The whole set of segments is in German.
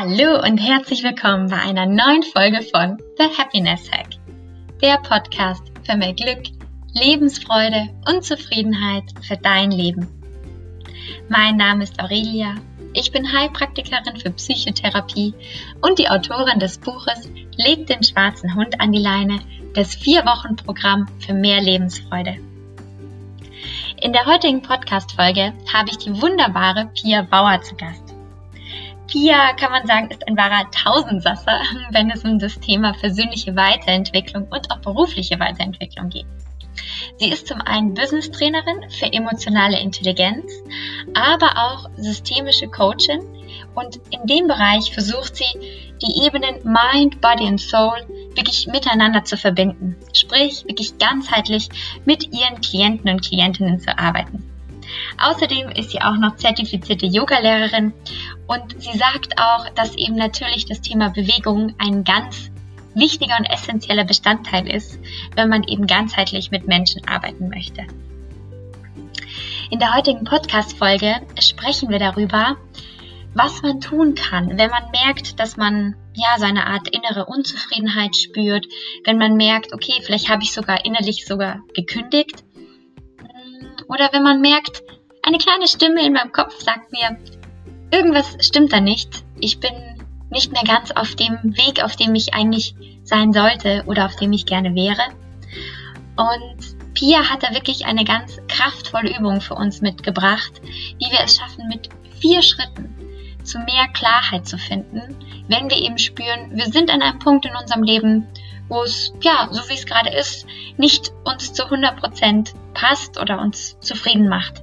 Hallo und herzlich willkommen bei einer neuen Folge von The Happiness Hack, der Podcast für mehr Glück, Lebensfreude und Zufriedenheit für dein Leben. Mein Name ist Aurelia, ich bin Heilpraktikerin für Psychotherapie und die Autorin des Buches Leg den schwarzen Hund an die Leine, das Vier-Wochen-Programm für mehr Lebensfreude. In der heutigen Podcast-Folge habe ich die wunderbare Pia Bauer zu Gast. Pia, kann man sagen, ist ein wahrer Tausendsasser, wenn es um das Thema persönliche Weiterentwicklung und auch berufliche Weiterentwicklung geht. Sie ist zum einen Business-Trainerin für emotionale Intelligenz, aber auch systemische Coachin und in dem Bereich versucht sie, die Ebenen Mind, Body und Soul wirklich miteinander zu verbinden, sprich wirklich ganzheitlich mit ihren Klienten und Klientinnen zu arbeiten. Außerdem ist sie auch noch zertifizierte Yogalehrerin und sie sagt auch, dass eben natürlich das Thema Bewegung ein ganz wichtiger und essentieller Bestandteil ist, wenn man eben ganzheitlich mit Menschen arbeiten möchte. In der heutigen Podcast-Folge sprechen wir darüber, was man tun kann, wenn man merkt, dass man ja so eine Art innere Unzufriedenheit spürt, wenn man merkt, okay, vielleicht habe ich sogar innerlich sogar gekündigt oder wenn man merkt, eine kleine Stimme in meinem Kopf sagt mir, irgendwas stimmt da nicht. Ich bin nicht mehr ganz auf dem Weg, auf dem ich eigentlich sein sollte oder auf dem ich gerne wäre. Und Pia hat da wirklich eine ganz kraftvolle Übung für uns mitgebracht, wie wir es schaffen, mit vier Schritten zu mehr Klarheit zu finden, wenn wir eben spüren, wir sind an einem Punkt in unserem Leben, wo es, ja, so wie es gerade ist, nicht uns zu 100% passt oder uns zufrieden macht.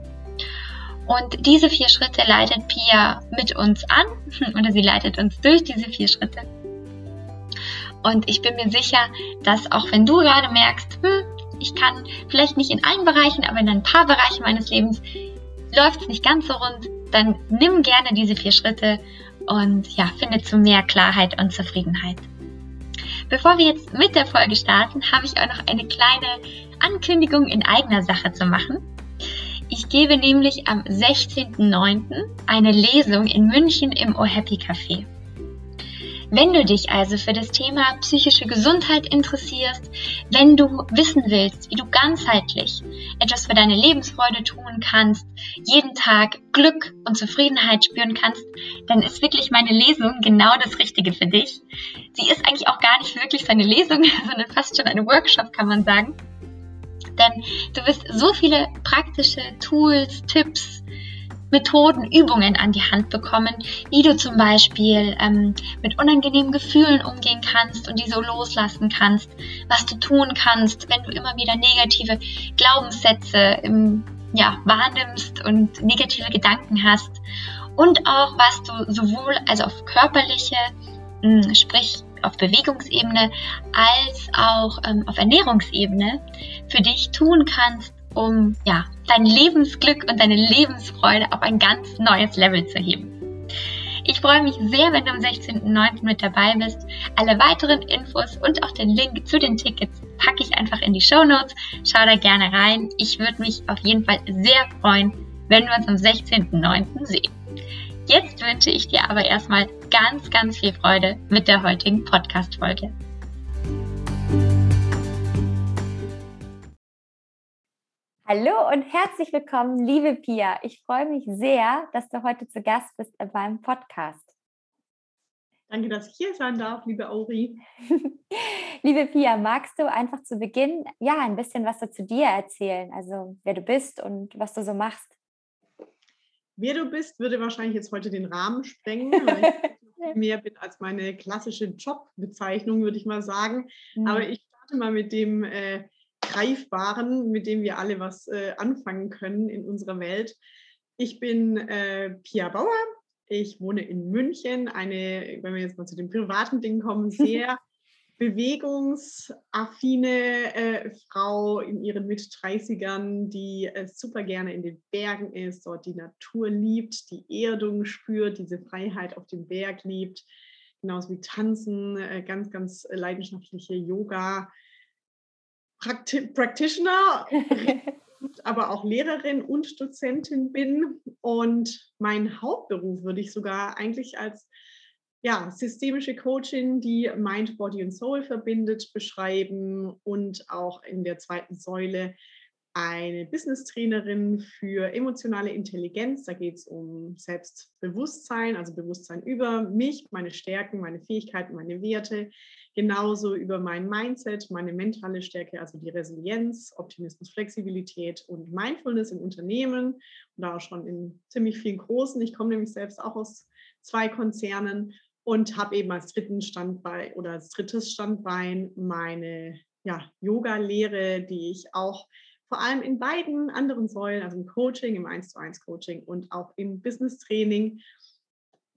Und diese vier Schritte leitet Pia mit uns an oder sie leitet uns durch diese vier Schritte. Und ich bin mir sicher, dass auch wenn du gerade merkst, hm, ich kann vielleicht nicht in allen Bereichen, aber in ein paar Bereichen meines Lebens läuft es nicht ganz so rund, dann nimm gerne diese vier Schritte und ja, finde zu mehr Klarheit und Zufriedenheit. Bevor wir jetzt mit der Folge starten, habe ich auch noch eine kleine Ankündigung in eigener Sache zu machen. Ich gebe nämlich am 16.09. eine Lesung in München im Oh Happy Café. Wenn du dich also für das Thema psychische Gesundheit interessierst, wenn du wissen willst, wie du ganzheitlich etwas für deine Lebensfreude tun kannst, jeden Tag Glück und Zufriedenheit spüren kannst, dann ist wirklich meine Lesung genau das Richtige für dich. Sie ist eigentlich auch gar nicht wirklich eine Lesung, sondern fast schon eine Workshop, kann man sagen. Denn du wirst so viele praktische Tools, Tipps, Methoden, Übungen an die Hand bekommen, wie du zum Beispiel ähm, mit unangenehmen Gefühlen umgehen kannst und die so loslassen kannst, was du tun kannst, wenn du immer wieder negative Glaubenssätze ähm, ja, wahrnimmst und negative Gedanken hast. Und auch was du sowohl also auf körperliche, mh, hm, sprich auf Bewegungsebene als auch ähm, auf Ernährungsebene für dich tun kannst, um ja, dein Lebensglück und deine Lebensfreude auf ein ganz neues Level zu heben. Ich freue mich sehr, wenn du am 16.09. mit dabei bist. Alle weiteren Infos und auch den Link zu den Tickets packe ich einfach in die Show Notes. Schau da gerne rein. Ich würde mich auf jeden Fall sehr freuen, wenn wir uns am 16.09. sehen. Jetzt wünsche ich dir aber erstmal ganz, ganz viel Freude mit der heutigen Podcast-Folge. Hallo und herzlich willkommen, liebe Pia. Ich freue mich sehr, dass du heute zu Gast bist in meinem Podcast. Danke, dass ich hier sein darf, liebe Auri. liebe Pia, magst du einfach zu Beginn ja ein bisschen was zu dir erzählen? Also wer du bist und was du so machst? Wer du bist, würde wahrscheinlich jetzt heute den Rahmen sprengen, weil ich mehr bin als meine klassische Jobbezeichnung, würde ich mal sagen. Mhm. Aber ich starte mal mit dem äh, Greifbaren, mit dem wir alle was äh, anfangen können in unserer Welt. Ich bin äh, Pia Bauer. Ich wohne in München, eine, wenn wir jetzt mal zu den privaten Dingen kommen, sehr bewegungsaffine äh, Frau in ihren Mit-30ern, die äh, super gerne in den Bergen ist, dort die Natur liebt, die Erdung spürt, diese Freiheit auf dem Berg liebt, genauso wie Tanzen, äh, ganz, ganz leidenschaftliche Yoga, Prakti Practitioner, aber auch Lehrerin und Dozentin bin. Und mein Hauptberuf würde ich sogar eigentlich als ja, systemische Coaching, die Mind, Body und Soul verbindet, beschreiben und auch in der zweiten Säule eine Business-Trainerin für emotionale Intelligenz. Da geht es um Selbstbewusstsein, also Bewusstsein über mich, meine Stärken, meine Fähigkeiten, meine Werte, genauso über mein Mindset, meine mentale Stärke, also die Resilienz, Optimismus, Flexibilität und Mindfulness im Unternehmen und da auch schon in ziemlich vielen großen. Ich komme nämlich selbst auch aus zwei Konzernen und habe eben als dritten Standbein oder als drittes Standbein meine ja, Yoga-Lehre, die ich auch vor allem in beiden anderen Säulen, also im Coaching, im 1 zu 1 Coaching und auch im Business Training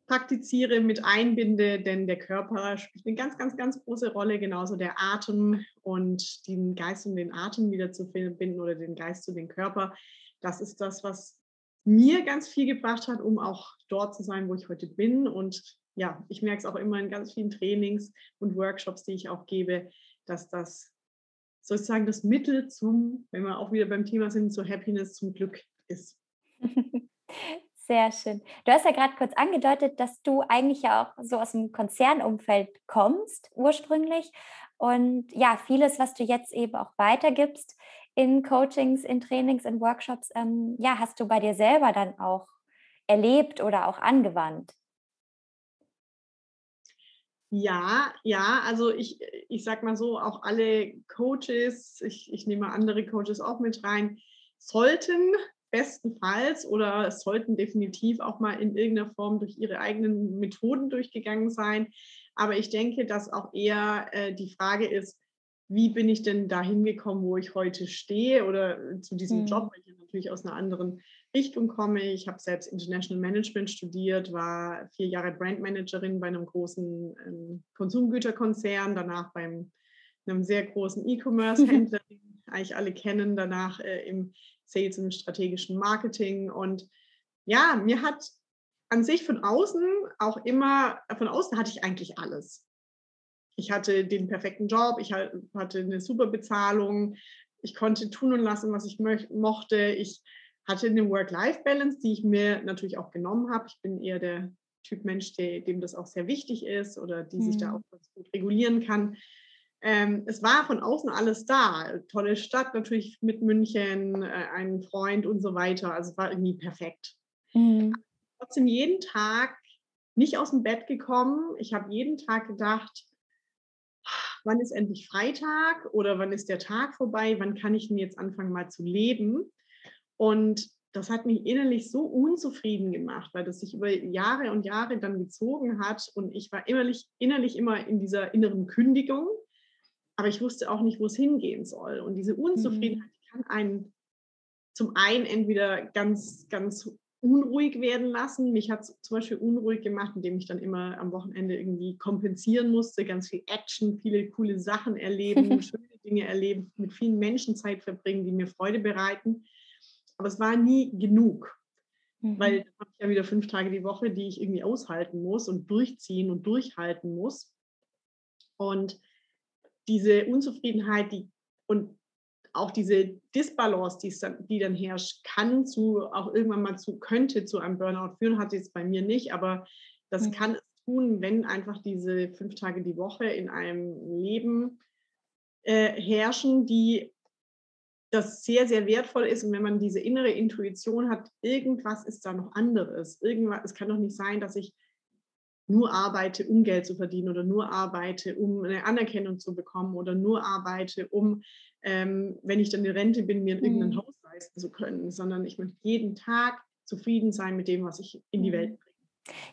praktiziere, mit einbinde, denn der Körper spielt eine ganz, ganz, ganz große Rolle, genauso der Atem und den Geist und den Atem wieder zu verbinden oder den Geist zu dem Körper. Das ist das, was mir ganz viel gebracht hat, um auch dort zu sein, wo ich heute bin. Und ja, ich merke es auch immer in ganz vielen Trainings und Workshops, die ich auch gebe, dass das sozusagen das Mittel zum, wenn wir auch wieder beim Thema sind, zur Happiness, zum Glück ist. Sehr schön. Du hast ja gerade kurz angedeutet, dass du eigentlich ja auch so aus dem Konzernumfeld kommst, ursprünglich. Und ja, vieles, was du jetzt eben auch weitergibst in Coachings, in Trainings, in Workshops, ähm, ja, hast du bei dir selber dann auch erlebt oder auch angewandt. Ja, ja, also ich, ich sag mal so, auch alle Coaches, ich, ich nehme andere Coaches auch mit rein, sollten bestenfalls oder sollten definitiv auch mal in irgendeiner Form durch ihre eigenen Methoden durchgegangen sein. Aber ich denke, dass auch eher äh, die Frage ist, wie bin ich denn da hingekommen, wo ich heute stehe oder zu diesem mhm. Job, weil ich natürlich aus einer anderen Richtung komme. Ich habe selbst International Management studiert, war vier Jahre Brandmanagerin bei einem großen ähm, Konsumgüterkonzern, danach beim einem sehr großen E-Commerce-Händler, den eigentlich alle kennen, danach äh, im Sales und strategischen Marketing. Und ja, mir hat an sich von außen auch immer, von außen hatte ich eigentlich alles. Ich hatte den perfekten Job, ich hatte eine super Bezahlung, ich konnte tun und lassen, was ich mochte. Ich hatte eine Work-Life-Balance, die ich mir natürlich auch genommen habe. Ich bin eher der Typ Mensch, der, dem das auch sehr wichtig ist oder die mhm. sich da mhm. auch ganz gut regulieren kann. Ähm, es war von außen alles da. Tolle Stadt natürlich mit München, äh, ein Freund und so weiter. Also es war irgendwie perfekt. Mhm. Trotzdem jeden Tag nicht aus dem Bett gekommen. Ich habe jeden Tag gedacht, wann ist endlich Freitag oder wann ist der Tag vorbei? Wann kann ich denn jetzt anfangen mal zu leben? Und das hat mich innerlich so unzufrieden gemacht, weil das sich über Jahre und Jahre dann gezogen hat. Und ich war innerlich, innerlich immer in dieser inneren Kündigung, aber ich wusste auch nicht, wo es hingehen soll. Und diese Unzufriedenheit mhm. kann einen zum einen entweder ganz, ganz unruhig werden lassen. Mich hat es zum Beispiel unruhig gemacht, indem ich dann immer am Wochenende irgendwie kompensieren musste, ganz viel Action, viele coole Sachen erleben, schöne Dinge erleben, mit vielen Menschen Zeit verbringen, die mir Freude bereiten. Aber es war nie genug. Mhm. Weil dann habe ich ja wieder fünf Tage die Woche, die ich irgendwie aushalten muss und durchziehen und durchhalten muss. Und diese Unzufriedenheit, die und auch diese Disbalance, die, dann, die dann herrscht, kann zu auch irgendwann mal zu, könnte zu einem Burnout führen, hat jetzt bei mir nicht, aber das mhm. kann es tun, wenn einfach diese fünf Tage die Woche in einem Leben äh, herrschen, die das sehr, sehr wertvoll ist. Und wenn man diese innere Intuition hat, irgendwas ist da noch anderes. Irgendwas, es kann doch nicht sein, dass ich nur arbeite, um Geld zu verdienen oder nur arbeite, um eine Anerkennung zu bekommen oder nur arbeite, um, ähm, wenn ich dann in Rente bin, mir irgendein mhm. Haus leisten zu können, sondern ich möchte jeden Tag zufrieden sein mit dem, was ich in die Welt mhm. bringe.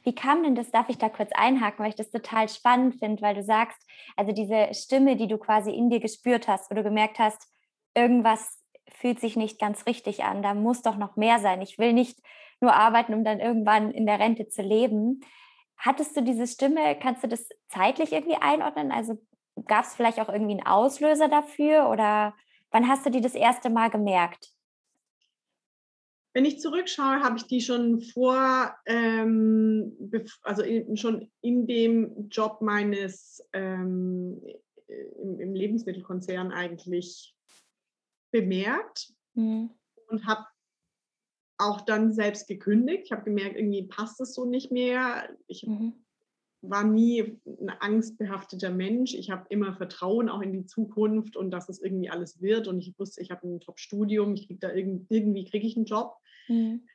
Wie kam denn das, darf ich da kurz einhaken, weil ich das total spannend finde, weil du sagst, also diese Stimme, die du quasi in dir gespürt hast, wo du gemerkt hast, irgendwas fühlt sich nicht ganz richtig an, da muss doch noch mehr sein. Ich will nicht nur arbeiten, um dann irgendwann in der Rente zu leben. Hattest du diese Stimme, kannst du das zeitlich irgendwie einordnen? Also gab es vielleicht auch irgendwie einen Auslöser dafür oder wann hast du die das erste Mal gemerkt? Wenn ich zurückschaue, habe ich die schon vor, ähm, also in, schon in dem Job meines ähm, im, im Lebensmittelkonzern eigentlich bemerkt mhm. und habe auch dann selbst gekündigt. Ich habe gemerkt, irgendwie passt es so nicht mehr. Ich mhm. war nie ein angstbehafteter Mensch. Ich habe immer Vertrauen auch in die Zukunft und dass es irgendwie alles wird. Und ich wusste, ich habe ein Top-Studium, ich kriege da irgend, irgendwie kriege ich einen Job. Mhm.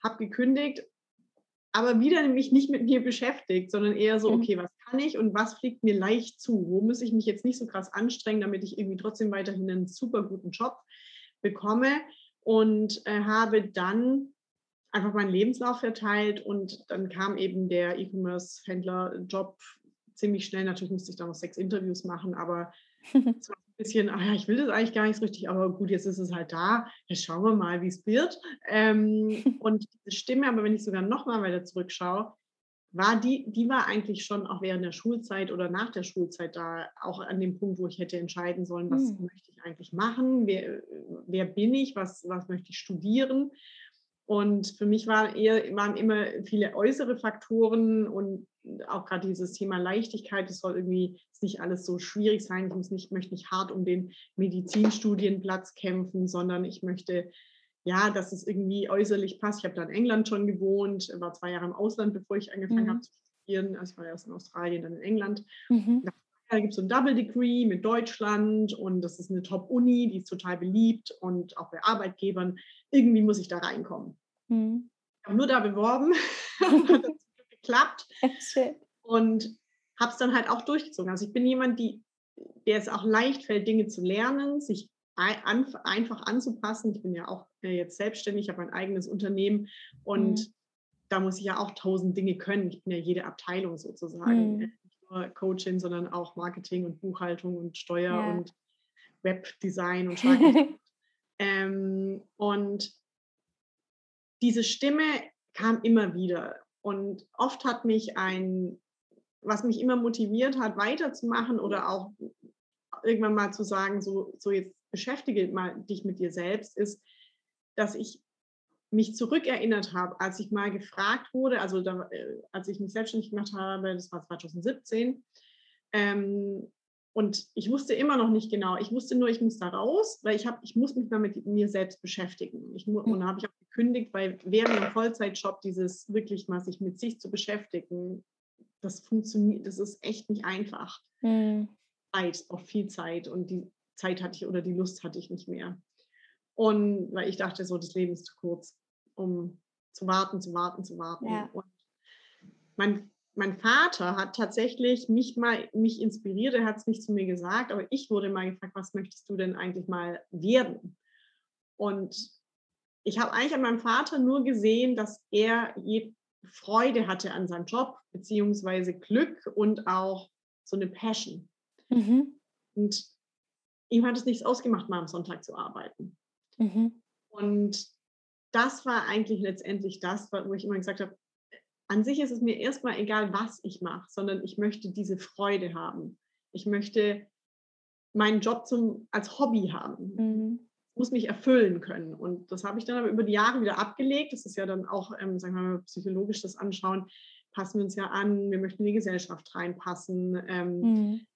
Habe gekündigt, aber wieder mich nicht mit mir beschäftigt, sondern eher so, mhm. okay, was kann ich und was fliegt mir leicht zu? Wo muss ich mich jetzt nicht so krass anstrengen, damit ich irgendwie trotzdem weiterhin einen super guten Job bekomme? Und äh, habe dann einfach meinen Lebenslauf verteilt und dann kam eben der E-Commerce-Händler-Job ziemlich schnell. Natürlich musste ich da noch sechs Interviews machen, aber es war ein bisschen, ach ja, ich will das eigentlich gar nicht so richtig, aber gut, jetzt ist es halt da. Jetzt schauen wir mal, wie es wird. Ähm, und diese Stimme, aber wenn ich sogar noch mal weiter zurückschaue, war die, die war eigentlich schon auch während der Schulzeit oder nach der Schulzeit da, auch an dem Punkt, wo ich hätte entscheiden sollen, was hm. möchte ich eigentlich machen, wer, wer bin ich, was, was möchte ich studieren. Und für mich waren, eher, waren immer viele äußere Faktoren und auch gerade dieses Thema Leichtigkeit, es soll irgendwie nicht alles so schwierig sein. Ich muss nicht, möchte nicht hart um den Medizinstudienplatz kämpfen, sondern ich möchte, ja, dass es irgendwie äußerlich passt. Ich habe da in England schon gewohnt, war zwei Jahre im Ausland, bevor ich angefangen mhm. habe zu studieren. Also ich war erst in Australien, dann in England. Mhm. Da gibt es so ein Double Degree mit Deutschland und das ist eine Top-Uni, die ist total beliebt und auch bei Arbeitgebern irgendwie muss ich da reinkommen. Mhm. Ich habe nur da beworben, hat geklappt und habe es dann halt auch durchgezogen. Also ich bin jemand, die, der es auch leicht fällt, Dinge zu lernen, sich ein, einfach anzupassen. Ich bin ja auch äh, jetzt selbstständig, habe ein eigenes Unternehmen und mhm. da muss ich ja auch tausend Dinge können. Ich bin ja jede Abteilung sozusagen. Mhm. Nicht nur Coaching, sondern auch Marketing und Buchhaltung und Steuer ja. und Webdesign und. Ähm, und diese Stimme kam immer wieder. Und oft hat mich ein, was mich immer motiviert hat, weiterzumachen oder auch irgendwann mal zu sagen, so, so jetzt beschäftige mal dich mit dir selbst, ist, dass ich mich zurückerinnert habe, als ich mal gefragt wurde, also da, äh, als ich mich selbstständig gemacht habe, das war 2017, ähm, und ich wusste immer noch nicht genau. Ich wusste nur, ich muss da raus, weil ich habe, ich muss mich mal mit mir selbst beschäftigen. Ich, und da habe ich auch gekündigt, weil während einem Vollzeitjob dieses wirklich mal sich mit sich zu beschäftigen, das funktioniert, das ist echt nicht einfach. Mhm. Zeit, auch viel Zeit und die Zeit hatte ich oder die Lust hatte ich nicht mehr. Und weil ich dachte, so das Leben ist zu kurz, um zu warten, zu warten, zu warten. Ja. Und mein mein Vater hat tatsächlich mich mal mich inspiriert, er hat es nicht zu mir gesagt, aber ich wurde mal gefragt, was möchtest du denn eigentlich mal werden? Und ich habe eigentlich an meinem Vater nur gesehen, dass er Freude hatte an seinem Job, beziehungsweise Glück und auch so eine Passion. Mhm. Und ihm hat es nichts ausgemacht, mal am Sonntag zu arbeiten. Mhm. Und das war eigentlich letztendlich das, wo ich immer gesagt habe, an sich ist es mir erstmal egal, was ich mache, sondern ich möchte diese Freude haben. Ich möchte meinen Job zum, als Hobby haben. Mhm. Muss mich erfüllen können. Und das habe ich dann aber über die Jahre wieder abgelegt. Das ist ja dann auch, ähm, sagen wir mal, psychologisch das anschauen, passen wir uns ja an, wir möchten in die Gesellschaft reinpassen, ähm, mhm.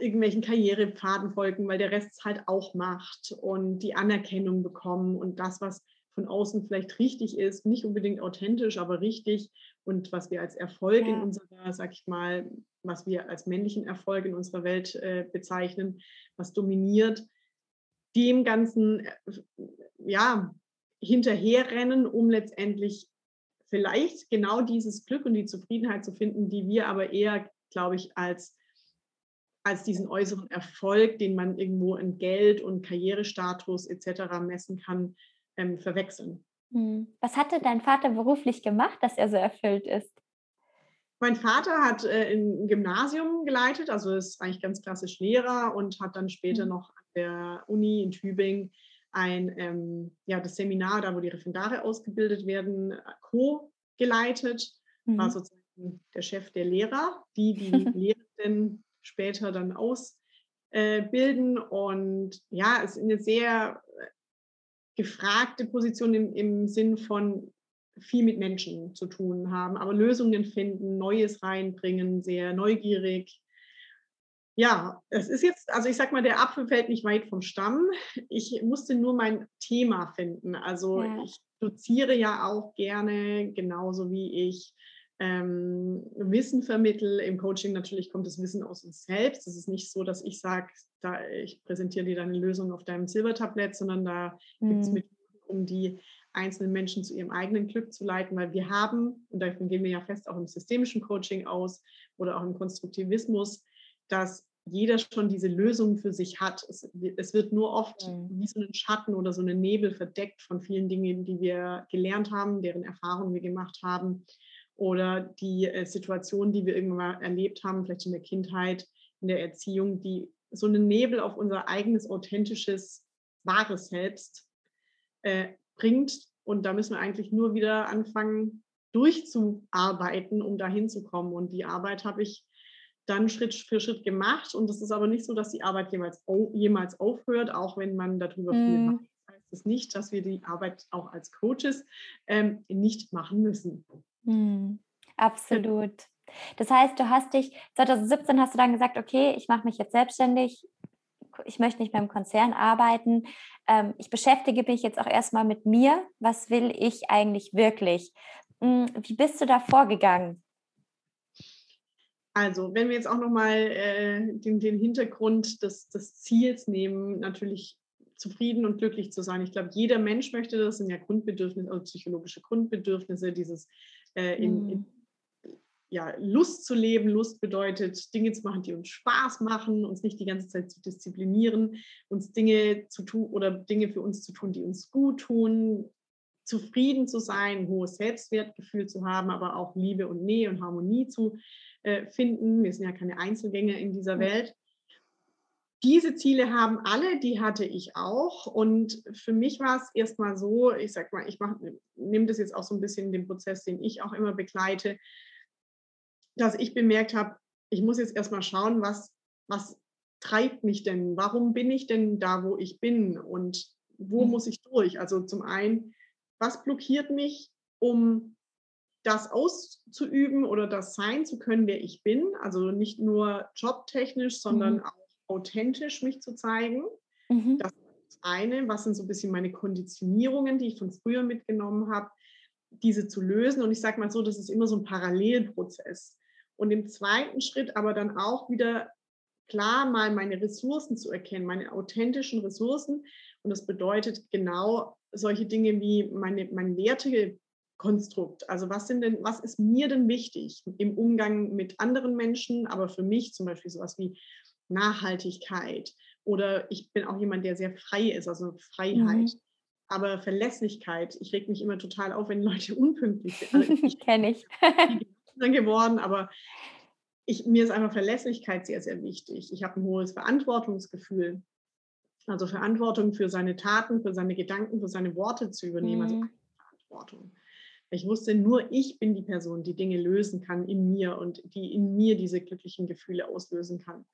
Irgendwelchen Karrierepfaden folgen, weil der Rest es halt auch macht und die Anerkennung bekommen und das, was von außen vielleicht richtig ist, nicht unbedingt authentisch, aber richtig und was wir als Erfolg ja. in unserer, sag ich mal, was wir als männlichen Erfolg in unserer Welt äh, bezeichnen, was dominiert, dem Ganzen äh, ja hinterherrennen, um letztendlich vielleicht genau dieses Glück und die Zufriedenheit zu finden, die wir aber eher, glaube ich, als als diesen äußeren Erfolg, den man irgendwo in Geld und Karrierestatus etc. messen kann, ähm, verwechseln. Hm. Was hatte dein Vater beruflich gemacht, dass er so erfüllt ist? Mein Vater hat äh, ein Gymnasium geleitet, also ist eigentlich ganz klassisch Lehrer und hat dann später mhm. noch an der Uni in Tübingen ein ähm, ja, das Seminar, da wo die Referendare ausgebildet werden, co-geleitet. Mhm. War sozusagen der Chef der Lehrer, die die Lehrenden später dann ausbilden. Äh, und ja, es ist eine sehr gefragte Position im, im Sinn von viel mit Menschen zu tun haben, aber Lösungen finden, Neues reinbringen, sehr neugierig. Ja, es ist jetzt, also ich sag mal, der Apfel fällt nicht weit vom Stamm. Ich musste nur mein Thema finden. Also ja. ich doziere ja auch gerne, genauso wie ich ähm, Wissen vermittel. Im Coaching natürlich kommt das Wissen aus uns selbst. Es ist nicht so, dass ich sage, da, ich präsentiere dir deine Lösung auf deinem Silbertablett, sondern da mhm. gibt es Methoden, um die einzelnen Menschen zu ihrem eigenen Glück zu leiten, weil wir haben, und davon gehen wir ja fest auch im systemischen Coaching aus oder auch im Konstruktivismus, dass jeder schon diese Lösung für sich hat. Es, es wird nur oft mhm. wie so ein Schatten oder so ein Nebel verdeckt von vielen Dingen, die wir gelernt haben, deren Erfahrungen wir gemacht haben oder die äh, Situationen, die wir irgendwann mal erlebt haben, vielleicht in der Kindheit, in der Erziehung, die so einen Nebel auf unser eigenes authentisches, wahres Selbst äh, bringt. Und da müssen wir eigentlich nur wieder anfangen, durchzuarbeiten, um dahin zu kommen. Und die Arbeit habe ich dann Schritt für Schritt gemacht. Und es ist aber nicht so, dass die Arbeit jemals, jemals aufhört, auch wenn man darüber viel mm. macht. Das heißt es nicht, dass wir die Arbeit auch als Coaches ähm, nicht machen müssen. Mm. Absolut. Das heißt, du hast dich, 2017 hast du dann gesagt, okay, ich mache mich jetzt selbstständig, ich möchte nicht mehr im Konzern arbeiten, ähm, ich beschäftige mich jetzt auch erstmal mit mir, was will ich eigentlich wirklich? Mm, wie bist du da vorgegangen? Also, wenn wir jetzt auch nochmal äh, den, den Hintergrund des, des Ziels nehmen, natürlich zufrieden und glücklich zu sein. Ich glaube, jeder Mensch möchte das, sind ja Grundbedürfnisse, also psychologische Grundbedürfnisse, dieses äh, in, in, mhm. ja, Lust zu leben. Lust bedeutet, Dinge zu machen, die uns Spaß machen, uns nicht die ganze Zeit zu disziplinieren, uns Dinge zu tun oder Dinge für uns zu tun, die uns gut tun, zufrieden zu sein, ein hohes Selbstwertgefühl zu haben, aber auch Liebe und Nähe und Harmonie zu äh, finden. Wir sind ja keine Einzelgänger in dieser Welt. Diese Ziele haben alle, die hatte ich auch. Und für mich war es erstmal so, ich sag mal, ich nehme das jetzt auch so ein bisschen in den Prozess, den ich auch immer begleite, dass ich bemerkt habe, ich muss jetzt erstmal schauen, was, was treibt mich denn? Warum bin ich denn da, wo ich bin? Und wo mhm. muss ich durch? Also zum einen, was blockiert mich, um das auszuüben oder das sein zu können, wer ich bin. Also nicht nur jobtechnisch, sondern mhm. auch authentisch mich zu zeigen. Mhm. Das ist das eine. Was sind so ein bisschen meine Konditionierungen, die ich von früher mitgenommen habe, diese zu lösen. Und ich sage mal so, das ist immer so ein Parallelprozess. Und im zweiten Schritt aber dann auch wieder klar mal meine Ressourcen zu erkennen, meine authentischen Ressourcen. Und das bedeutet genau solche Dinge wie meine, mein Werte, Konstrukt. Also was sind denn, was ist mir denn wichtig im Umgang mit anderen Menschen, aber für mich zum Beispiel sowas wie Nachhaltigkeit oder ich bin auch jemand, der sehr frei ist, also Freiheit. Mhm. Aber Verlässlichkeit, ich reg mich immer total auf, wenn Leute unpünktlich sind. Also ich kenne ich. geworden, aber ich, mir ist einfach Verlässlichkeit sehr, sehr wichtig. Ich habe ein hohes Verantwortungsgefühl. Also Verantwortung für seine Taten, für seine Gedanken, für seine Worte zu übernehmen. Also mhm. Also Verantwortung. Ich wusste, nur ich bin die Person, die Dinge lösen kann in mir und die in mir diese glücklichen Gefühle auslösen kann.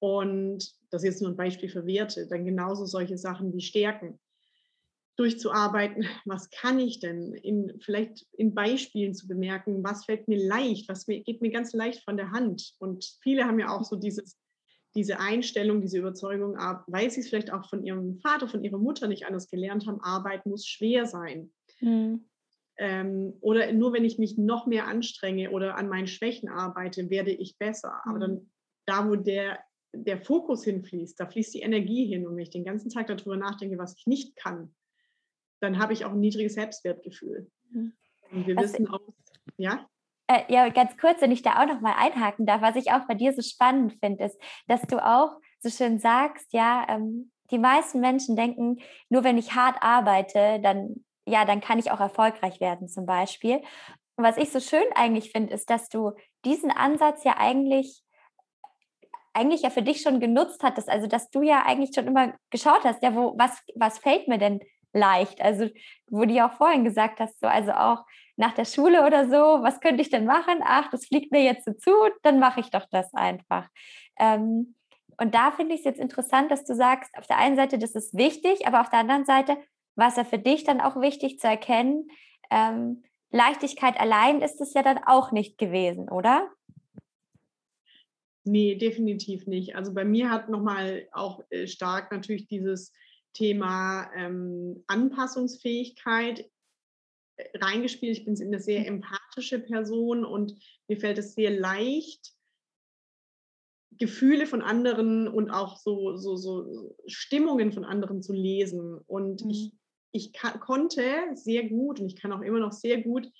Und das ist jetzt nur ein Beispiel für Werte. Dann genauso solche Sachen wie Stärken durchzuarbeiten. Was kann ich denn? In, vielleicht in Beispielen zu bemerken, was fällt mir leicht, was mir, geht mir ganz leicht von der Hand. Und viele haben ja auch so dieses, diese Einstellung, diese Überzeugung, weil sie es vielleicht auch von ihrem Vater, von ihrer Mutter nicht anders gelernt haben, Arbeit muss schwer sein. Mhm. Ähm, oder nur wenn ich mich noch mehr anstrenge oder an meinen Schwächen arbeite, werde ich besser. Aber dann mhm. da, wo der, der Fokus hinfließt, da fließt die Energie hin. Und wenn ich den ganzen Tag darüber nachdenke, was ich nicht kann, dann habe ich auch ein niedriges Selbstwertgefühl. Mhm. Und wir also, wissen auch, ja? Äh, ja, ganz kurz, wenn ich da auch noch mal einhaken darf, was ich auch bei dir so spannend finde, ist, dass du auch so schön sagst, ja, ähm, die meisten Menschen denken, nur wenn ich hart arbeite, dann ja, dann kann ich auch erfolgreich werden zum Beispiel. Und was ich so schön eigentlich finde, ist, dass du diesen Ansatz ja eigentlich eigentlich ja für dich schon genutzt hattest, also dass du ja eigentlich schon immer geschaut hast, ja, wo, was, was fällt mir denn leicht? Also, wo du ja auch vorhin gesagt hast, so, also auch nach der Schule oder so, was könnte ich denn machen? Ach, das fliegt mir jetzt so zu, dann mache ich doch das einfach. Ähm, und da finde ich es jetzt interessant, dass du sagst, auf der einen Seite, das ist wichtig, aber auf der anderen Seite, war es ja für dich dann auch wichtig zu erkennen, ähm, Leichtigkeit allein ist es ja dann auch nicht gewesen, oder? Nee, definitiv nicht. Also bei mir hat nochmal auch äh, stark natürlich dieses Thema ähm, Anpassungsfähigkeit äh, reingespielt. Ich bin eine sehr empathische Person und mir fällt es sehr leicht, Gefühle von anderen und auch so, so, so Stimmungen von anderen zu lesen. Und mhm. ich, ich kann, konnte sehr gut und ich kann auch immer noch sehr gut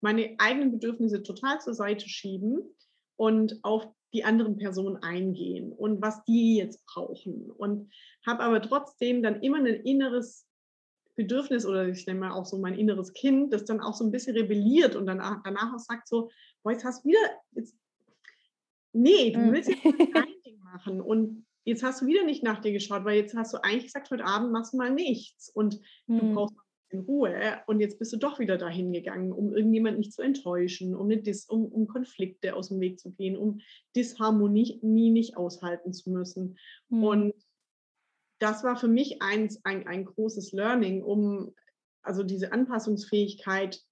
meine eigenen Bedürfnisse total zur Seite schieben und auf die anderen Personen eingehen und was die jetzt brauchen. Und habe aber trotzdem dann immer ein inneres Bedürfnis oder ich nenne mal auch so mein inneres Kind, das dann auch so ein bisschen rebelliert und dann danach auch sagt so, boah, jetzt hast du wieder, jetzt nee, du mhm. willst jetzt dein Ding machen und jetzt hast du wieder nicht nach dir geschaut, weil jetzt hast du eigentlich gesagt, heute Abend machst du mal nichts und du brauchst in Ruhe und jetzt bist du doch wieder dahin gegangen, um irgendjemand nicht zu enttäuschen, um, Dis, um, um Konflikte aus dem Weg zu gehen, um Disharmonie nie nicht aushalten zu müssen. Mhm. Und das war für mich eins, ein, ein großes Learning, um also diese Anpassungsfähigkeit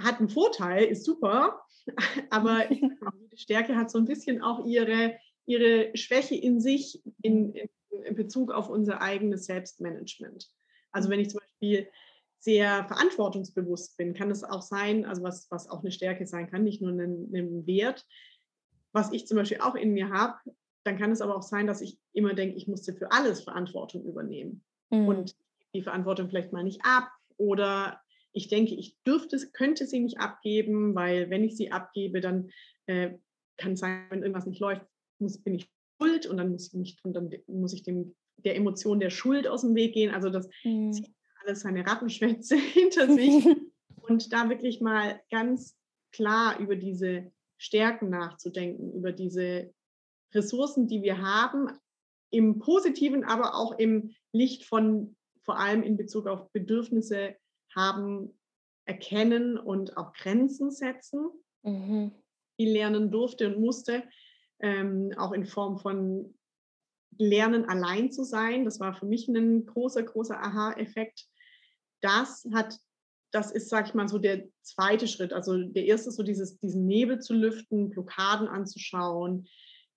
hat einen Vorteil, ist super, aber jede Stärke hat so ein bisschen auch ihre, ihre Schwäche in sich in, in Bezug auf unser eigenes Selbstmanagement. Also wenn ich zum Beispiel sehr verantwortungsbewusst bin, kann es auch sein, also was, was auch eine Stärke sein kann, nicht nur ein, ein Wert, was ich zum Beispiel auch in mir habe, dann kann es aber auch sein, dass ich immer denke, ich musste für alles Verantwortung übernehmen mhm. und die Verantwortung vielleicht mal nicht ab oder ich denke, ich dürfte, könnte sie nicht abgeben, weil wenn ich sie abgebe, dann äh, kann es sein, wenn irgendwas nicht läuft, muss, bin ich schuld und dann muss ich und dann muss ich dem, der Emotion der Schuld aus dem Weg gehen. Also das mhm. zieht alles seine Rattenschwätze hinter sich. und da wirklich mal ganz klar über diese Stärken nachzudenken, über diese Ressourcen, die wir haben, im Positiven, aber auch im Licht von vor allem in Bezug auf Bedürfnisse haben, erkennen und auch Grenzen setzen. Mhm. Die lernen durfte und musste, ähm, auch in Form von Lernen allein zu sein. Das war für mich ein großer, großer Aha-Effekt. Das hat, das ist, sag ich mal, so der zweite Schritt. Also der erste ist so dieses, diesen Nebel zu lüften, Blockaden anzuschauen,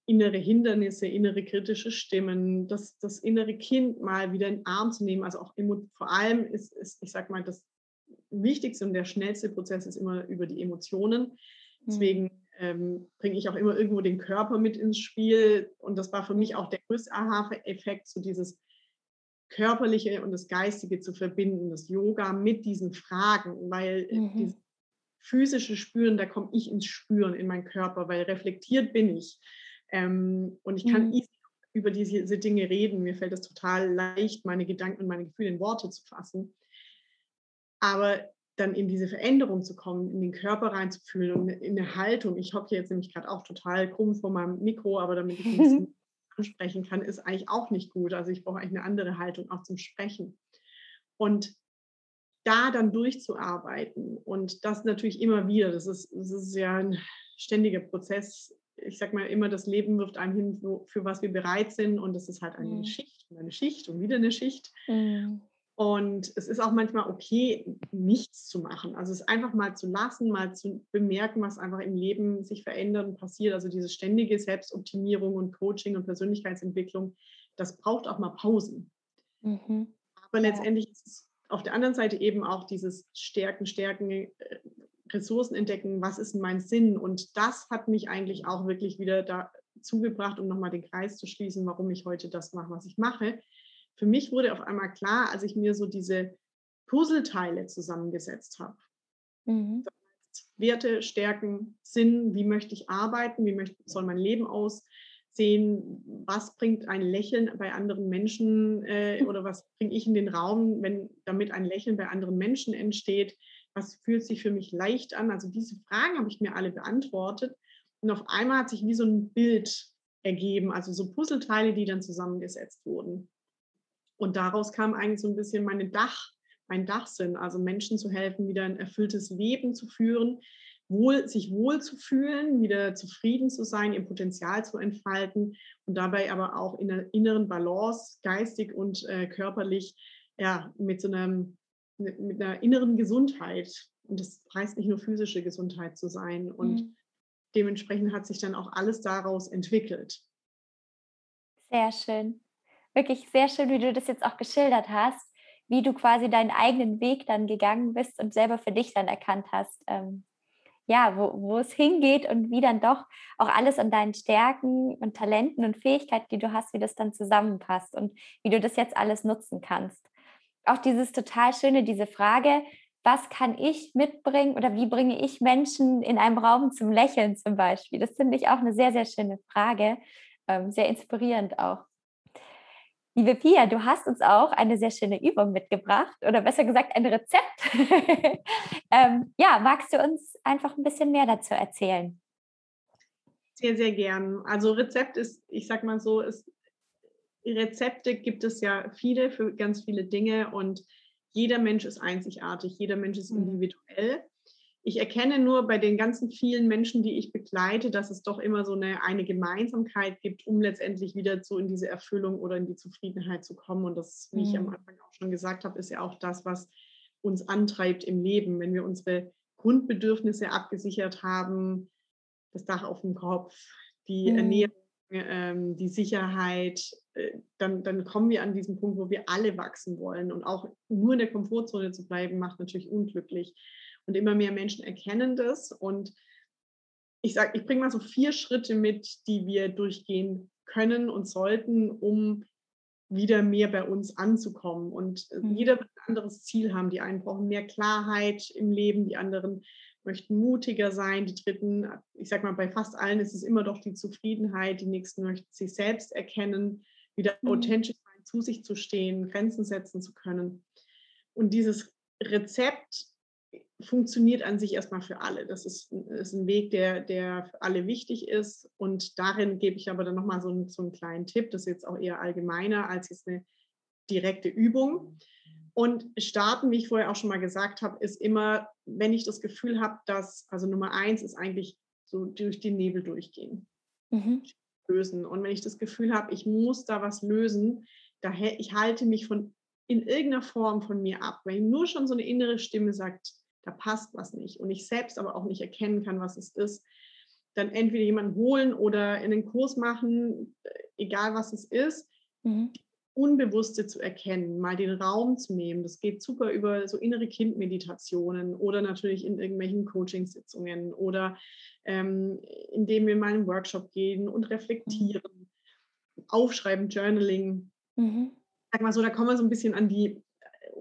innere Hindernisse, innere kritische Stimmen, das, das innere Kind mal wieder in den Arm zu nehmen. Also auch vor allem ist, ist, ich sag mal, das wichtigste und der schnellste Prozess ist immer über die Emotionen. Mhm. Deswegen ähm, bringe ich auch immer irgendwo den Körper mit ins Spiel. Und das war für mich auch der größte Aha-Effekt, so dieses Körperliche und das Geistige zu verbinden, das Yoga mit diesen Fragen, weil äh, mhm. dieses physische Spüren, da komme ich ins Spüren in meinen Körper, weil reflektiert bin ich. Ähm, und ich kann mhm. über diese Dinge reden. Mir fällt es total leicht, meine Gedanken und meine Gefühle in Worte zu fassen. Aber dann in diese Veränderung zu kommen, in den Körper reinzufühlen und in eine Haltung. Ich hocke jetzt nämlich gerade auch total krumm vor meinem Mikro, aber damit ich ein bisschen ansprechen kann, ist eigentlich auch nicht gut. Also ich brauche eigentlich eine andere Haltung auch zum Sprechen. Und da dann durchzuarbeiten und das natürlich immer wieder, das ist, das ist ja ein ständiger Prozess. Ich sage mal immer, das Leben wirft einem hin, für was wir bereit sind und das ist halt eine mhm. Schicht und eine Schicht und wieder eine Schicht. Mhm. Und es ist auch manchmal okay, nichts zu machen. Also es einfach mal zu lassen, mal zu bemerken, was einfach im Leben sich verändert und passiert. Also diese ständige Selbstoptimierung und Coaching und Persönlichkeitsentwicklung, das braucht auch mal Pausen. Mhm. Aber letztendlich ist es auf der anderen Seite eben auch dieses Stärken, Stärken, äh, Ressourcen entdecken, was ist mein Sinn? Und das hat mich eigentlich auch wirklich wieder dazu gebracht, um nochmal den Kreis zu schließen, warum ich heute das mache, was ich mache für mich wurde auf einmal klar, als ich mir so diese Puzzleteile zusammengesetzt habe. Mhm. Werte, Stärken, Sinn, wie möchte ich arbeiten, wie möchte, soll mein Leben aussehen, was bringt ein Lächeln bei anderen Menschen äh, oder was bringe ich in den Raum, wenn damit ein Lächeln bei anderen Menschen entsteht, was fühlt sich für mich leicht an. Also diese Fragen habe ich mir alle beantwortet und auf einmal hat sich wie so ein Bild ergeben, also so Puzzleteile, die dann zusammengesetzt wurden. Und daraus kam eigentlich so ein bisschen meine Dach, mein Dachsinn, also Menschen zu helfen, wieder ein erfülltes Leben zu führen, wohl, sich wohl zu fühlen, wieder zufrieden zu sein, ihr Potenzial zu entfalten und dabei aber auch in einer inneren Balance, geistig und äh, körperlich, ja, mit so einem, mit, einer inneren Gesundheit. Und das heißt nicht nur physische Gesundheit zu sein. Und mhm. dementsprechend hat sich dann auch alles daraus entwickelt. Sehr schön wirklich sehr schön, wie du das jetzt auch geschildert hast, wie du quasi deinen eigenen Weg dann gegangen bist und selber für dich dann erkannt hast, ähm, ja, wo, wo es hingeht und wie dann doch auch alles an deinen Stärken und Talenten und Fähigkeiten, die du hast, wie das dann zusammenpasst und wie du das jetzt alles nutzen kannst. Auch dieses total schöne, diese Frage, was kann ich mitbringen oder wie bringe ich Menschen in einem Raum zum Lächeln zum Beispiel? Das finde ich auch eine sehr, sehr schöne Frage, ähm, sehr inspirierend auch. Liebe Pia, du hast uns auch eine sehr schöne Übung mitgebracht oder besser gesagt ein Rezept. ähm, ja, magst du uns einfach ein bisschen mehr dazu erzählen? Sehr, sehr gern. Also Rezept ist, ich sag mal so, ist, Rezepte gibt es ja viele für ganz viele Dinge und jeder Mensch ist einzigartig, jeder Mensch ist mhm. individuell ich erkenne nur bei den ganzen vielen Menschen, die ich begleite, dass es doch immer so eine, eine Gemeinsamkeit gibt, um letztendlich wieder so in diese Erfüllung oder in die Zufriedenheit zu kommen. Und das, wie mhm. ich am mhm. Anfang auch schon gesagt habe, ist ja auch das, was uns antreibt im Leben. Wenn wir unsere Grundbedürfnisse abgesichert haben, das Dach auf dem Kopf, die mhm. Ernährung, ähm, die Sicherheit, äh, dann, dann kommen wir an diesen Punkt, wo wir alle wachsen wollen. Und auch nur in der Komfortzone zu bleiben, macht natürlich unglücklich. Und immer mehr Menschen erkennen das. Und ich sage, ich bringe mal so vier Schritte mit, die wir durchgehen können und sollten, um wieder mehr bei uns anzukommen. Und äh, mhm. jeder wird ein anderes Ziel haben. Die einen brauchen mehr Klarheit im Leben, die anderen möchten mutiger sein, die dritten, ich sage mal, bei fast allen ist es immer doch die Zufriedenheit, die nächsten möchten sich selbst erkennen, wieder mhm. authentisch sein, zu sich zu stehen, Grenzen setzen zu können. Und dieses Rezept funktioniert an sich erstmal für alle. Das ist, ist ein Weg, der, der für alle wichtig ist. Und darin gebe ich aber dann nochmal so, einen, so einen kleinen Tipp, das ist jetzt auch eher allgemeiner als jetzt eine direkte Übung. Und starten, wie ich vorher auch schon mal gesagt habe, ist immer, wenn ich das Gefühl habe, dass, also Nummer eins ist eigentlich so durch den Nebel durchgehen. Mhm. Lösen. Und wenn ich das Gefühl habe, ich muss da was lösen, daher, ich halte mich von in irgendeiner Form von mir ab. Wenn nur schon so eine innere Stimme sagt, da passt was nicht und ich selbst aber auch nicht erkennen kann, was es ist, dann entweder jemanden holen oder in den Kurs machen, egal was es ist, mhm. Unbewusste zu erkennen, mal den Raum zu nehmen. Das geht super über so innere Kindmeditationen oder natürlich in irgendwelchen Coachingsitzungen oder ähm, indem wir mal in einen Workshop gehen und reflektieren, mhm. aufschreiben, Journaling. Mhm. Sag mal so, da kommen wir so ein bisschen an die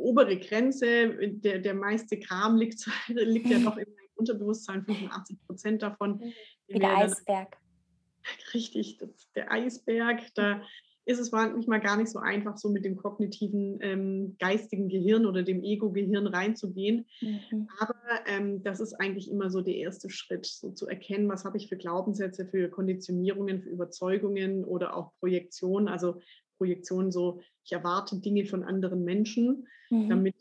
obere Grenze, der, der meiste Kram liegt, liegt ja doch im Unterbewusstsein, 85 Prozent davon. Wie der Eisberg. Dann, richtig, das, der Eisberg, da ist es manchmal gar nicht so einfach, so mit dem kognitiven, ähm, geistigen Gehirn oder dem Ego-Gehirn reinzugehen. Mhm. Aber ähm, das ist eigentlich immer so der erste Schritt, so zu erkennen, was habe ich für Glaubenssätze, für Konditionierungen, für Überzeugungen oder auch Projektionen. Also Projektion so, ich erwarte Dinge von anderen Menschen, mhm. damit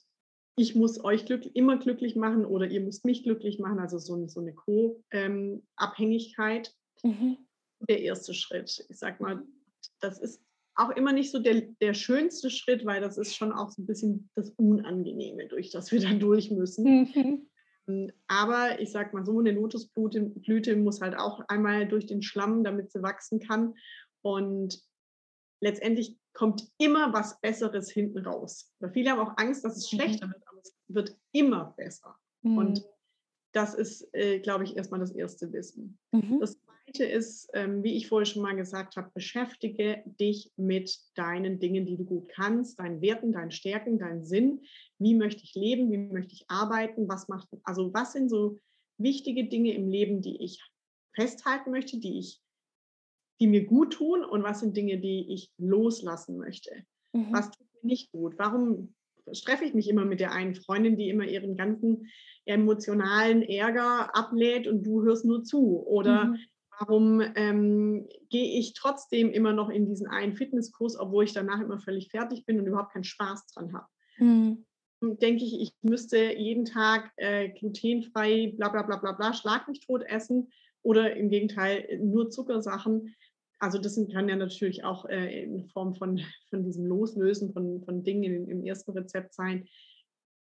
ich muss euch glück, immer glücklich machen oder ihr müsst mich glücklich machen, also so, so eine Co-Abhängigkeit. Mhm. Der erste Schritt. Ich sag mal, das ist auch immer nicht so der, der schönste Schritt, weil das ist schon auch so ein bisschen das Unangenehme, durch das wir da durch müssen. Mhm. Ähm, aber ich sag mal so, eine Lotusblüte muss halt auch einmal durch den Schlamm, damit sie wachsen kann. Und letztendlich kommt immer was Besseres hinten raus. Weil viele haben auch Angst, dass es mhm. schlechter wird, aber es wird immer besser. Mhm. Und das ist, äh, glaube ich, erstmal das erste Wissen. Mhm. Das zweite ist, ähm, wie ich vorher schon mal gesagt habe, beschäftige dich mit deinen Dingen, die du gut kannst, deinen Werten, deinen Stärken, deinen Sinn. Wie möchte ich leben? Wie möchte ich arbeiten? Was macht, also was sind so wichtige Dinge im Leben, die ich festhalten möchte, die ich die mir gut tun und was sind Dinge, die ich loslassen möchte. Mhm. Was tut mir nicht gut? Warum treffe ich mich immer mit der einen Freundin, die immer ihren ganzen emotionalen Ärger ablädt und du hörst nur zu? Oder mhm. warum ähm, gehe ich trotzdem immer noch in diesen einen Fitnesskurs, obwohl ich danach immer völlig fertig bin und überhaupt keinen Spaß dran habe? Mhm. Denke ich, ich müsste jeden Tag äh, glutenfrei, bla bla bla bla bla, schlag mich tot essen oder im Gegenteil nur Zuckersachen also das kann ja natürlich auch äh, in Form von, von diesem Loslösen von, von Dingen im, ersten Rezept sein,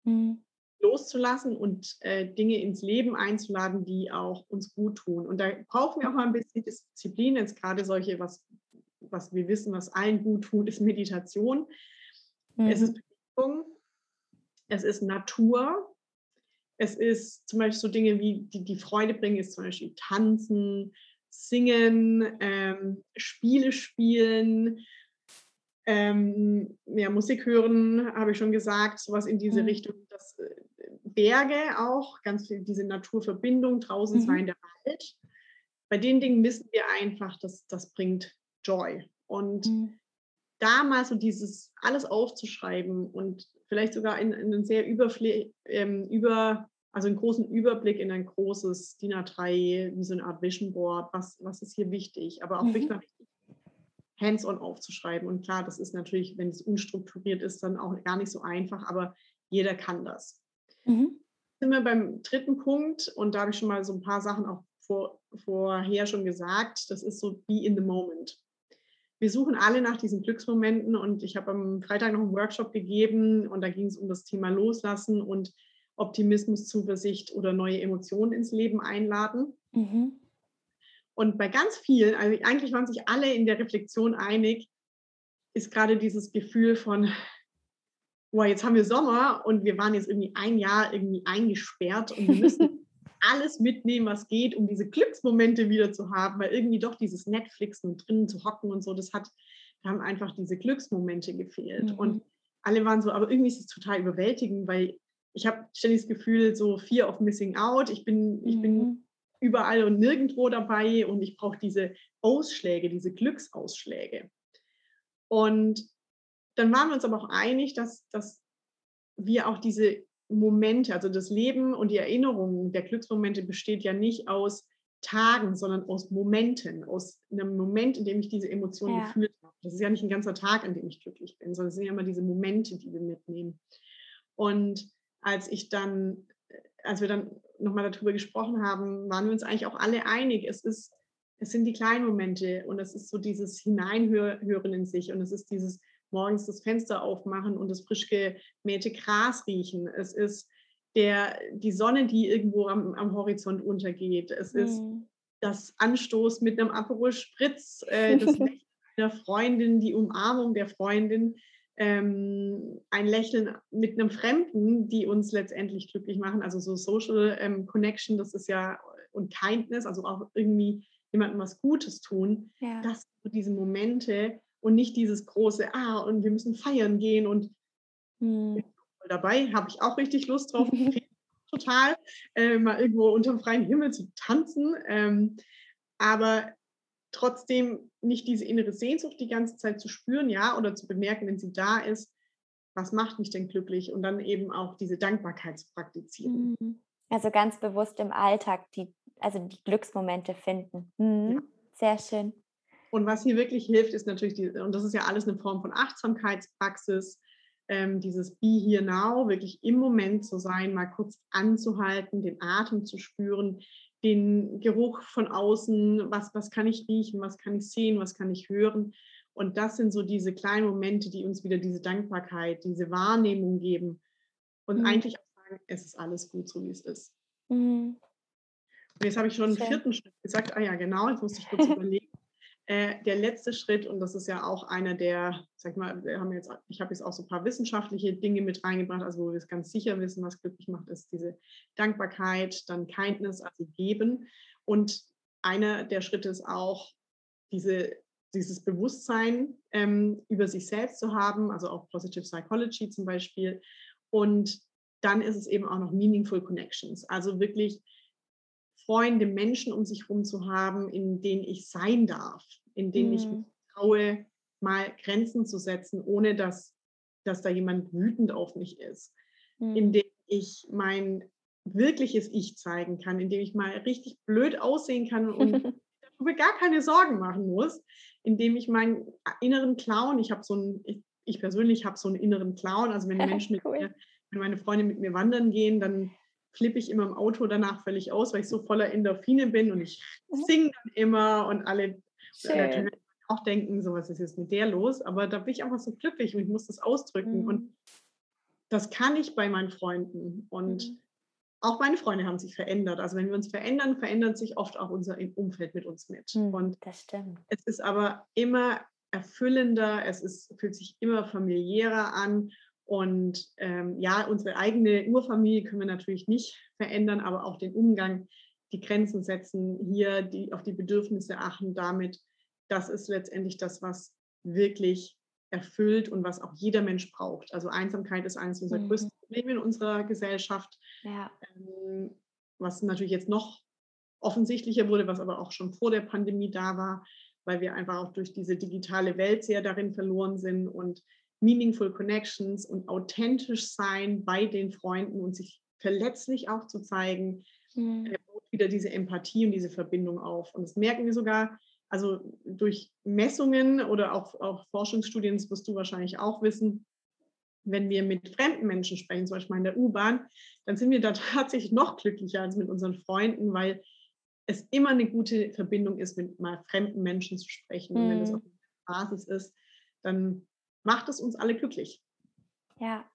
mhm. loszulassen und äh, Dinge ins Leben einzuladen, die auch uns gut tun. Und da brauchen wir auch mal ein bisschen Disziplin, jetzt gerade solche, was, was wir wissen, was allen gut tut, ist Meditation. Mhm. Es ist Bewegung. es ist Natur, es ist zum Beispiel so Dinge wie, die die Freude bringen, ist zum Beispiel Tanzen, Singen, ähm, Spiele spielen, ähm, ja, Musik hören, habe ich schon gesagt, sowas in diese mhm. Richtung. Das, äh, Berge auch, ganz viel diese Naturverbindung, draußen mhm. sein, der Wald. Bei den Dingen wissen wir einfach, dass das bringt Joy. Und mhm. da mal so dieses alles aufzuschreiben und vielleicht sogar in, in einen sehr überfle ähm, über, also einen großen Überblick in ein großes DIN A3, wie so eine Art Vision Board, was, was ist hier wichtig, aber auch mhm. wirklich hands-on aufzuschreiben. Und klar, das ist natürlich, wenn es unstrukturiert ist, dann auch gar nicht so einfach, aber jeder kann das. Mhm. Sind wir beim dritten Punkt und da habe ich schon mal so ein paar Sachen auch vor, vorher schon gesagt. Das ist so be in the moment. Wir suchen alle nach diesen Glücksmomenten und ich habe am Freitag noch einen Workshop gegeben und da ging es um das Thema Loslassen und Optimismus, Zuversicht oder neue Emotionen ins Leben einladen. Mhm. Und bei ganz vielen, also eigentlich waren sich alle in der Reflexion einig, ist gerade dieses Gefühl von, boah, jetzt haben wir Sommer und wir waren jetzt irgendwie ein Jahr irgendwie eingesperrt und wir müssen alles mitnehmen, was geht, um diese Glücksmomente wieder zu haben, weil irgendwie doch dieses Netflixen und drinnen zu hocken und so, das hat, da haben einfach diese Glücksmomente gefehlt. Mhm. Und alle waren so, aber irgendwie ist es total überwältigend, weil ich habe ständig das Gefühl, so Fear of Missing Out. Ich bin, ich bin mhm. überall und nirgendwo dabei und ich brauche diese Ausschläge, diese Glücksausschläge. Und dann waren wir uns aber auch einig, dass, dass wir auch diese Momente, also das Leben und die Erinnerung der Glücksmomente besteht ja nicht aus Tagen, sondern aus Momenten, aus einem Moment, in dem ich diese Emotionen ja. gefühlt habe. Das ist ja nicht ein ganzer Tag, an dem ich glücklich bin, sondern es sind ja immer diese Momente, die wir mitnehmen. Und als ich dann, als wir dann nochmal darüber gesprochen haben, waren wir uns eigentlich auch alle einig. Es ist, es sind die kleinen Momente und es ist so dieses Hineinhören in sich und es ist dieses morgens das Fenster aufmachen und das frisch gemähte Gras riechen. Es ist der, die Sonne, die irgendwo am, am Horizont untergeht. Es ist mhm. das Anstoß mit einem Aperol Spritz, äh, das Lächeln einer Freundin, die Umarmung der Freundin, ähm, ein Lächeln mit einem Fremden, die uns letztendlich glücklich machen. Also so Social ähm, Connection, das ist ja und Kindness, also auch irgendwie jemandem was Gutes tun. Ja. Das sind diese Momente, und nicht dieses große, ah, und wir müssen feiern gehen und hm. dabei habe ich auch richtig Lust drauf, total, äh, mal irgendwo unter dem freien Himmel zu tanzen, ähm, aber trotzdem nicht diese innere Sehnsucht die ganze Zeit zu spüren, ja, oder zu bemerken, wenn sie da ist, was macht mich denn glücklich und dann eben auch diese Dankbarkeit zu praktizieren. Mhm. Also ganz bewusst im Alltag die, also die Glücksmomente finden. Mhm. Ja. Sehr schön. Und was hier wirklich hilft, ist natürlich, die, und das ist ja alles eine Form von Achtsamkeitspraxis, ähm, dieses Be Here Now, wirklich im Moment zu sein, mal kurz anzuhalten, den Atem zu spüren, den Geruch von außen, was, was kann ich riechen, was kann ich sehen, was kann ich hören. Und das sind so diese kleinen Momente, die uns wieder diese Dankbarkeit, diese Wahrnehmung geben und mhm. eigentlich auch sagen, es ist alles gut, so wie es ist. Mhm. Und jetzt habe ich schon einen vierten Schritt gesagt, ah ja, genau, jetzt musste ich kurz überlegen. Äh, der letzte Schritt, und das ist ja auch einer der, sag mal, wir haben jetzt, ich habe jetzt auch so ein paar wissenschaftliche Dinge mit reingebracht, also wo wir es ganz sicher wissen, was glücklich macht, ist diese Dankbarkeit, dann Kindness, also geben. Und einer der Schritte ist auch diese, dieses Bewusstsein ähm, über sich selbst zu haben, also auch Positive Psychology zum Beispiel. Und dann ist es eben auch noch Meaningful Connections, also wirklich Freunde, Menschen um sich herum zu haben, in denen ich sein darf in denen mhm. ich mich traue, mal Grenzen zu setzen, ohne dass, dass da jemand wütend auf mich ist. Mhm. In denen ich mein wirkliches Ich zeigen kann, in dem ich mal richtig blöd aussehen kann und darüber gar keine Sorgen machen muss, indem ich meinen inneren Clown, ich habe so einen, ich, ich persönlich habe so einen inneren Clown, also wenn Menschen cool. mit mir, wenn meine Freunde mit mir wandern gehen, dann flippe ich immer im Auto danach völlig aus, weil ich so voller Endorphine bin und ich mhm. singe dann immer und alle Schön. auch denken, so was ist jetzt mit der los, aber da bin ich einfach so glücklich und ich muss das ausdrücken. Mhm. Und das kann ich bei meinen Freunden. Und mhm. auch meine Freunde haben sich verändert. Also wenn wir uns verändern, verändert sich oft auch unser Umfeld mit uns mit. Mhm, und das stimmt. Es ist aber immer erfüllender, es ist, fühlt sich immer familiärer an Und ähm, ja, unsere eigene Urfamilie können wir natürlich nicht verändern, aber auch den Umgang, die Grenzen setzen, hier die, auf die Bedürfnisse achten, damit, das ist letztendlich das, was wirklich erfüllt und was auch jeder Mensch braucht. Also Einsamkeit ist eines unserer mhm. größten Probleme in unserer Gesellschaft, ja. ähm, was natürlich jetzt noch offensichtlicher wurde, was aber auch schon vor der Pandemie da war, weil wir einfach auch durch diese digitale Welt sehr darin verloren sind und meaningful connections und authentisch sein bei den Freunden und sich verletzlich auch zu zeigen, mhm. Äh, wieder diese Empathie und diese Verbindung auf. Und das merken wir sogar, also durch Messungen oder auch, auch Forschungsstudien, das wirst du wahrscheinlich auch wissen, wenn wir mit fremden Menschen sprechen, zum Beispiel in der U-Bahn, dann sind wir da tatsächlich noch glücklicher als mit unseren Freunden, weil es immer eine gute Verbindung ist, mit mal fremden Menschen zu sprechen. Mhm. Und wenn das mhm. auf der Basis ist, dann macht es uns alle glücklich. Ja,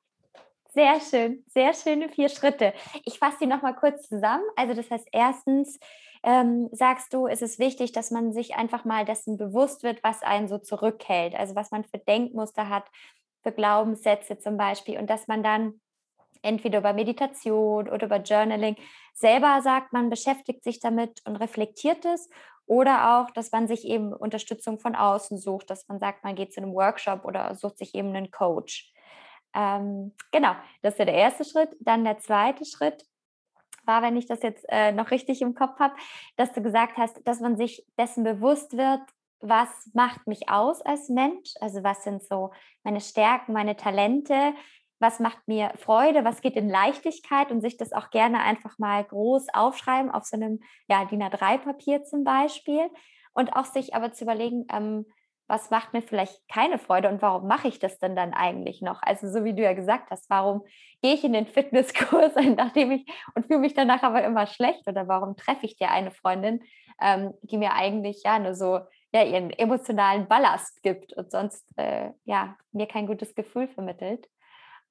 sehr schön, sehr schöne vier Schritte. Ich fasse die nochmal kurz zusammen. Also das heißt, erstens ähm, sagst du, ist es wichtig, dass man sich einfach mal dessen bewusst wird, was einen so zurückhält. Also was man für Denkmuster hat, für Glaubenssätze zum Beispiel. Und dass man dann entweder über Meditation oder über Journaling selber sagt, man beschäftigt sich damit und reflektiert es oder auch, dass man sich eben Unterstützung von außen sucht, dass man sagt, man geht zu einem Workshop oder sucht sich eben einen Coach. Ähm, genau, das ist ja der erste Schritt. Dann der zweite Schritt war, wenn ich das jetzt äh, noch richtig im Kopf habe, dass du gesagt hast, dass man sich dessen bewusst wird, was macht mich aus als Mensch, also was sind so meine Stärken, meine Talente, was macht mir Freude, was geht in Leichtigkeit und sich das auch gerne einfach mal groß aufschreiben auf so einem ja, DIN A3-Papier zum Beispiel und auch sich aber zu überlegen, ähm, was macht mir vielleicht keine Freude und warum mache ich das denn dann eigentlich noch? Also so wie du ja gesagt hast, warum gehe ich in den Fitnesskurs, nachdem ich und fühle mich danach aber immer schlecht oder warum treffe ich dir eine Freundin, ähm, die mir eigentlich ja nur so ja, ihren emotionalen Ballast gibt und sonst äh, ja mir kein gutes Gefühl vermittelt.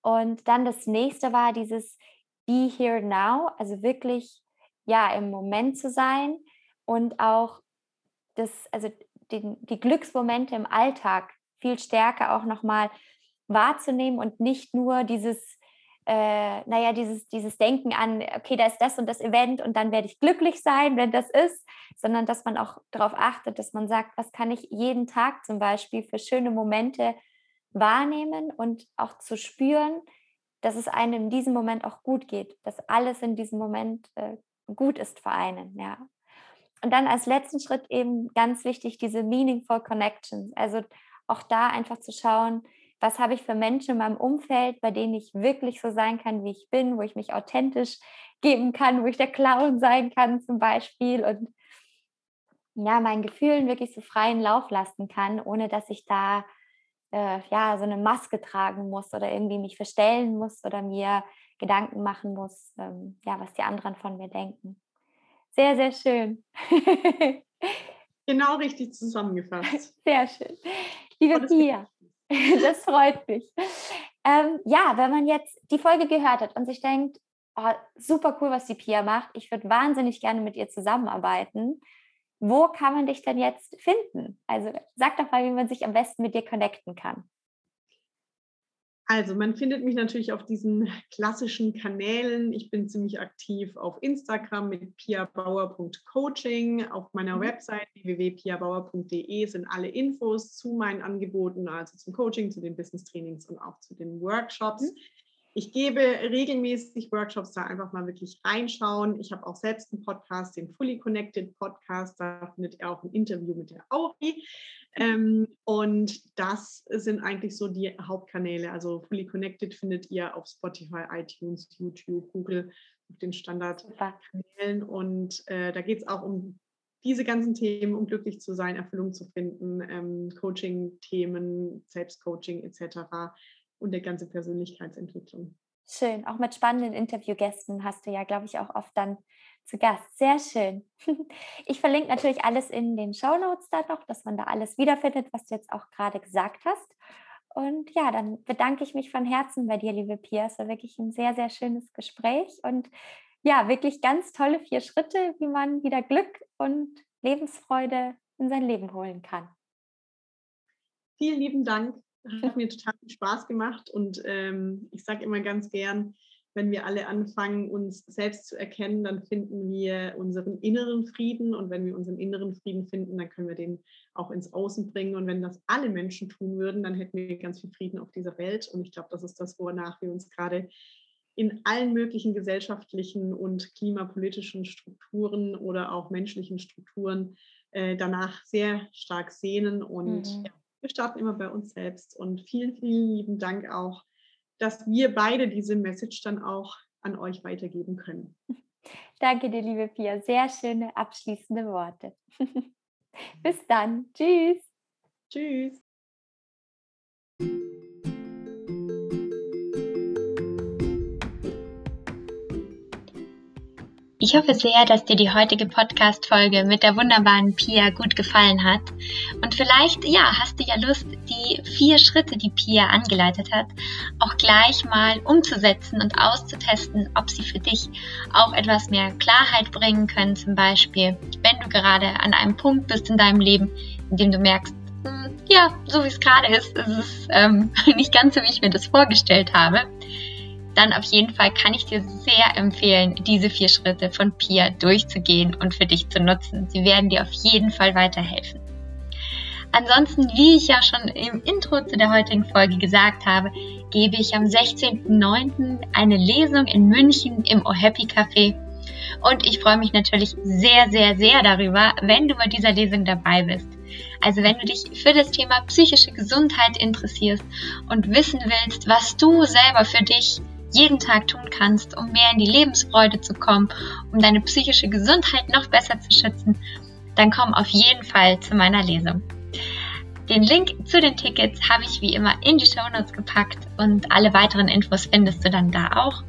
Und dann das nächste war dieses Be Here Now, also wirklich ja im Moment zu sein und auch das, also den, die Glücksmomente im Alltag viel stärker auch nochmal wahrzunehmen und nicht nur dieses, äh, naja, dieses, dieses Denken an, okay, da ist das und das Event und dann werde ich glücklich sein, wenn das ist, sondern dass man auch darauf achtet, dass man sagt, was kann ich jeden Tag zum Beispiel für schöne Momente wahrnehmen und auch zu spüren, dass es einem in diesem Moment auch gut geht, dass alles in diesem Moment äh, gut ist für einen, ja. Und dann als letzten Schritt eben ganz wichtig diese meaningful connections, also auch da einfach zu schauen, was habe ich für Menschen in meinem Umfeld, bei denen ich wirklich so sein kann, wie ich bin, wo ich mich authentisch geben kann, wo ich der Clown sein kann zum Beispiel und ja, meinen Gefühlen wirklich so freien Lauf lassen kann, ohne dass ich da äh, ja, so eine Maske tragen muss oder irgendwie mich verstellen muss oder mir Gedanken machen muss, ähm, ja, was die anderen von mir denken. Sehr, sehr schön. genau richtig zusammengefasst. Sehr schön. Liebe oh, Pia, das freut mich. Ähm, ja, wenn man jetzt die Folge gehört hat und sich denkt, oh, super cool, was die Pia macht, ich würde wahnsinnig gerne mit ihr zusammenarbeiten, wo kann man dich denn jetzt finden? Also sag doch mal, wie man sich am besten mit dir connecten kann. Also man findet mich natürlich auf diesen klassischen Kanälen. Ich bin ziemlich aktiv auf Instagram mit piabauer.coaching. Auf meiner mhm. Website www.piabauer.de sind alle Infos zu meinen Angeboten, also zum Coaching, zu den Business Trainings und auch zu den Workshops. Mhm. Ich gebe regelmäßig Workshops, da einfach mal wirklich reinschauen. Ich habe auch selbst einen Podcast, den Fully Connected Podcast. Da findet ihr auch ein Interview mit der Auri. Ähm, und das sind eigentlich so die Hauptkanäle. Also Fully Connected findet ihr auf Spotify, iTunes, YouTube, Google, auf den Standardkanälen. Und äh, da geht es auch um diese ganzen Themen, um glücklich zu sein, Erfüllung zu finden, ähm, Coaching-Themen, Selbstcoaching etc und der ganze Persönlichkeitsentwicklung. Schön, auch mit spannenden Interviewgästen hast du ja, glaube ich, auch oft dann zu Gast. Sehr schön. Ich verlinke natürlich alles in den Show Notes da noch, dass man da alles wiederfindet, was du jetzt auch gerade gesagt hast. Und ja, dann bedanke ich mich von Herzen bei dir, liebe Pia. Es war wirklich ein sehr, sehr schönes Gespräch und ja, wirklich ganz tolle vier Schritte, wie man wieder Glück und Lebensfreude in sein Leben holen kann. Vielen lieben Dank Hat mir total viel Spaß gemacht und ähm, ich sage immer ganz gern, wenn wir alle anfangen, uns selbst zu erkennen, dann finden wir unseren inneren Frieden. Und wenn wir unseren inneren Frieden finden, dann können wir den auch ins Außen bringen. Und wenn das alle Menschen tun würden, dann hätten wir ganz viel Frieden auf dieser Welt. Und ich glaube, das ist das, wonach wir uns gerade in allen möglichen gesellschaftlichen und klimapolitischen Strukturen oder auch menschlichen Strukturen äh, danach sehr stark sehnen. Und mhm. ja, wir starten immer bei uns selbst. Und vielen, vielen lieben Dank auch dass wir beide diese Message dann auch an euch weitergeben können. Danke dir, liebe Pia. Sehr schöne abschließende Worte. Bis dann. Tschüss. Tschüss. Ich hoffe sehr, dass dir die heutige Podcast-Folge mit der wunderbaren Pia gut gefallen hat. Und vielleicht, ja, hast du ja Lust, die vier Schritte, die Pia angeleitet hat, auch gleich mal umzusetzen und auszutesten, ob sie für dich auch etwas mehr Klarheit bringen können. Zum Beispiel, wenn du gerade an einem Punkt bist in deinem Leben, in dem du merkst, hm, ja, so wie es gerade ist, ist es ähm, nicht ganz so, wie ich mir das vorgestellt habe dann auf jeden Fall kann ich dir sehr empfehlen, diese vier Schritte von Pia durchzugehen und für dich zu nutzen. Sie werden dir auf jeden Fall weiterhelfen. Ansonsten, wie ich ja schon im Intro zu der heutigen Folge gesagt habe, gebe ich am 16.09. eine Lesung in München im Oh Happy Café. Und ich freue mich natürlich sehr, sehr, sehr darüber, wenn du bei dieser Lesung dabei bist. Also wenn du dich für das Thema psychische Gesundheit interessierst und wissen willst, was du selber für dich jeden Tag tun kannst, um mehr in die Lebensfreude zu kommen, um deine psychische Gesundheit noch besser zu schützen, dann komm auf jeden Fall zu meiner Lesung. Den Link zu den Tickets habe ich wie immer in die Show Notes gepackt und alle weiteren Infos findest du dann da auch.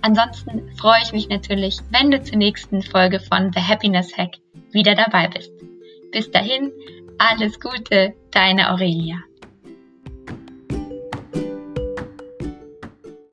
Ansonsten freue ich mich natürlich, wenn du zur nächsten Folge von The Happiness Hack wieder dabei bist. Bis dahin, alles Gute, deine Aurelia.